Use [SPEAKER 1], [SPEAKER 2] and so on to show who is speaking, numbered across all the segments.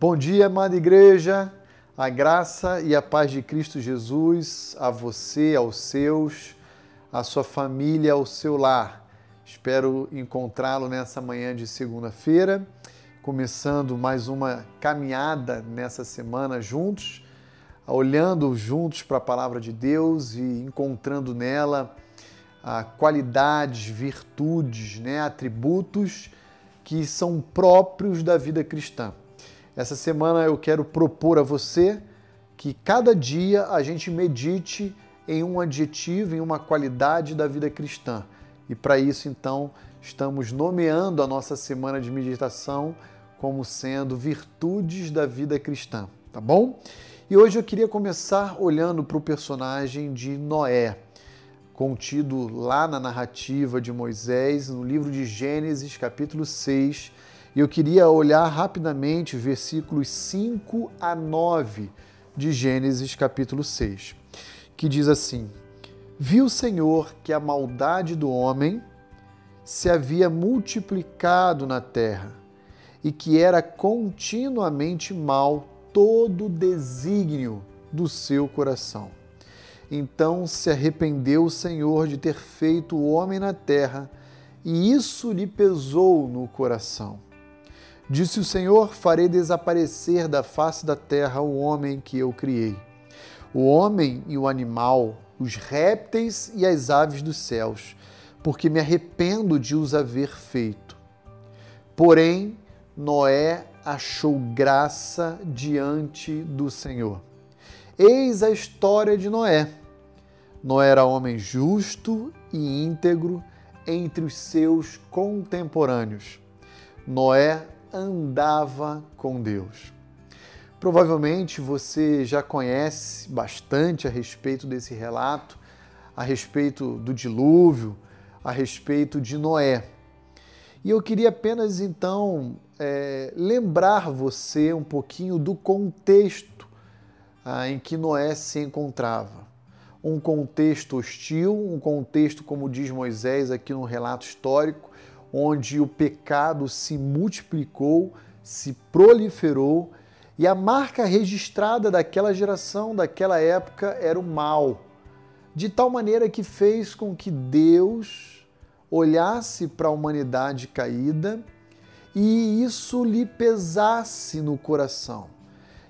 [SPEAKER 1] Bom dia, amada igreja. A graça e a paz de Cristo Jesus a você, aos seus, a sua família, ao seu lar. Espero encontrá-lo nessa manhã de segunda-feira, começando mais uma caminhada nessa semana juntos, olhando juntos para a palavra de Deus e encontrando nela a qualidades, virtudes, né, atributos que são próprios da vida cristã. Essa semana eu quero propor a você que cada dia a gente medite em um adjetivo, em uma qualidade da vida cristã. E para isso, então, estamos nomeando a nossa semana de meditação como sendo virtudes da vida cristã, tá bom? E hoje eu queria começar olhando para o personagem de Noé, contido lá na narrativa de Moisés, no livro de Gênesis, capítulo 6, e eu queria olhar rapidamente versículos 5 a 9 de Gênesis capítulo 6, que diz assim: Viu o Senhor que a maldade do homem se havia multiplicado na terra e que era continuamente mal todo o desígnio do seu coração. Então se arrependeu o Senhor de ter feito o homem na terra, e isso lhe pesou no coração. Disse o Senhor: Farei desaparecer da face da terra o homem que eu criei, o homem e o animal, os répteis e as aves dos céus, porque me arrependo de os haver feito. Porém, Noé achou graça diante do Senhor. Eis a história de Noé. Noé era homem justo e íntegro entre os seus contemporâneos. Noé andava com Deus. Provavelmente você já conhece bastante a respeito desse relato, a respeito do dilúvio, a respeito de Noé. E eu queria apenas então é, lembrar você um pouquinho do contexto ah, em que Noé se encontrava. Um contexto hostil, um contexto, como diz Moisés aqui no relato histórico, onde o pecado se multiplicou, se proliferou e a marca registrada daquela geração, daquela época, era o mal, de tal maneira que fez com que Deus olhasse para a humanidade caída e isso lhe pesasse no coração,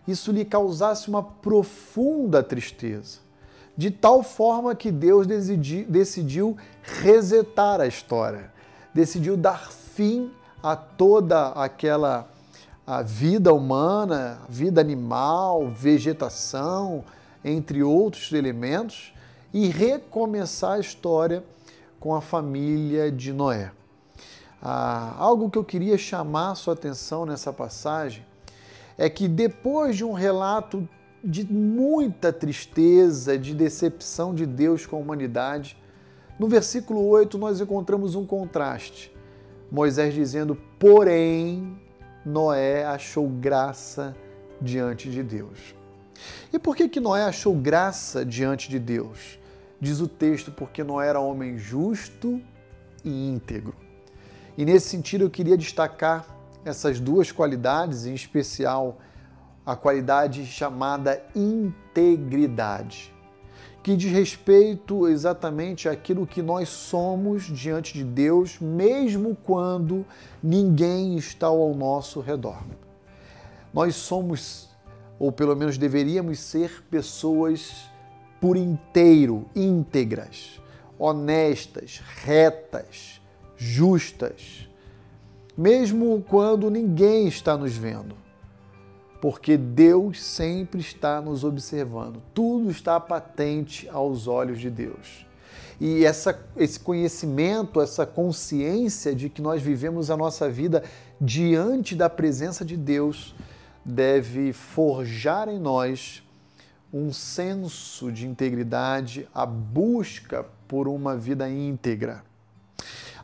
[SPEAKER 1] isso lhe causasse uma profunda tristeza, de tal forma que Deus decidiu resetar a história decidiu dar fim a toda aquela a vida humana, vida animal, vegetação, entre outros elementos, e recomeçar a história com a família de Noé. Ah, algo que eu queria chamar sua atenção nessa passagem é que depois de um relato de muita tristeza, de decepção de Deus com a humanidade, no versículo 8, nós encontramos um contraste. Moisés dizendo: Porém, Noé achou graça diante de Deus. E por que, que Noé achou graça diante de Deus? Diz o texto, porque Noé era homem justo e íntegro. E nesse sentido eu queria destacar essas duas qualidades, em especial a qualidade chamada integridade que diz respeito exatamente àquilo que nós somos diante de Deus, mesmo quando ninguém está ao nosso redor. Nós somos, ou pelo menos deveríamos ser, pessoas por inteiro, íntegras, honestas, retas, justas, mesmo quando ninguém está nos vendo porque Deus sempre está nos observando. Tudo está patente aos olhos de Deus. E essa, esse conhecimento, essa consciência de que nós vivemos a nossa vida diante da presença de Deus, deve forjar em nós um senso de integridade, a busca por uma vida íntegra.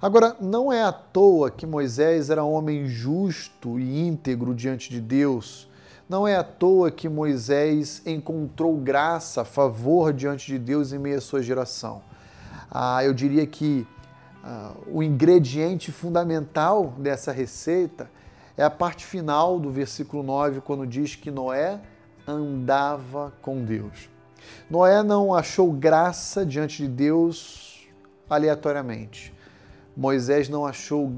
[SPEAKER 1] Agora, não é à toa que Moisés era homem justo e íntegro diante de Deus não é à toa que Moisés encontrou graça, favor diante de Deus em meio à sua geração. Ah, eu diria que ah, o ingrediente fundamental dessa receita é a parte final do versículo 9, quando diz que Noé andava com Deus. Noé não achou graça diante de Deus aleatoriamente. Moisés não achou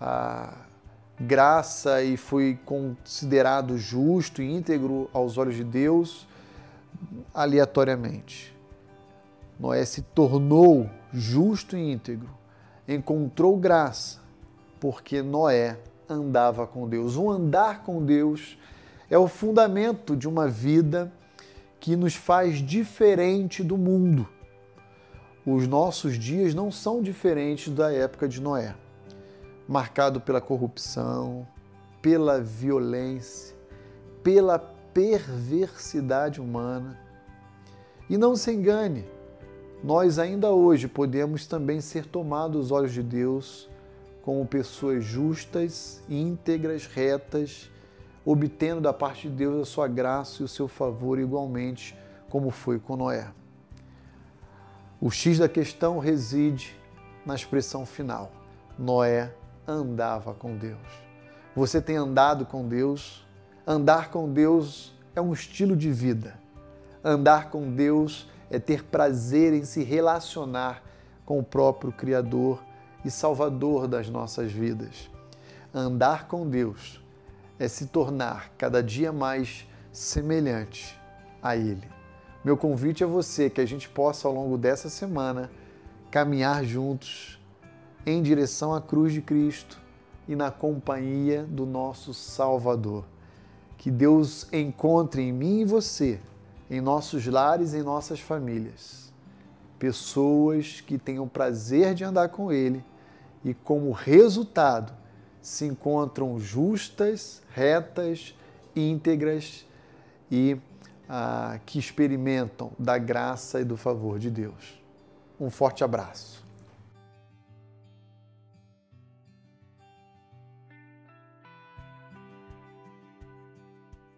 [SPEAKER 1] a graça e foi considerado justo e íntegro aos olhos de Deus aleatoriamente. Noé se tornou justo e íntegro, encontrou graça, porque Noé andava com Deus. O andar com Deus é o fundamento de uma vida que nos faz diferente do mundo. Os nossos dias não são diferentes da época de Noé, marcado pela corrupção, pela violência, pela perversidade humana. E não se engane, nós ainda hoje podemos também ser tomados os olhos de Deus como pessoas justas, íntegras, retas, obtendo da parte de Deus a sua graça e o seu favor igualmente, como foi com Noé. O X da questão reside na expressão final. Noé andava com Deus. Você tem andado com Deus? Andar com Deus é um estilo de vida. Andar com Deus é ter prazer em se relacionar com o próprio Criador e Salvador das nossas vidas. Andar com Deus é se tornar cada dia mais semelhante a Ele. Meu convite a você que a gente possa, ao longo dessa semana, caminhar juntos em direção à cruz de Cristo e na companhia do nosso Salvador. Que Deus encontre em mim e você em nossos lares, em nossas famílias. Pessoas que tenham prazer de andar com Ele e, como resultado, se encontram justas, retas, íntegras e ah, que experimentam da graça e do favor de Deus. Um forte abraço.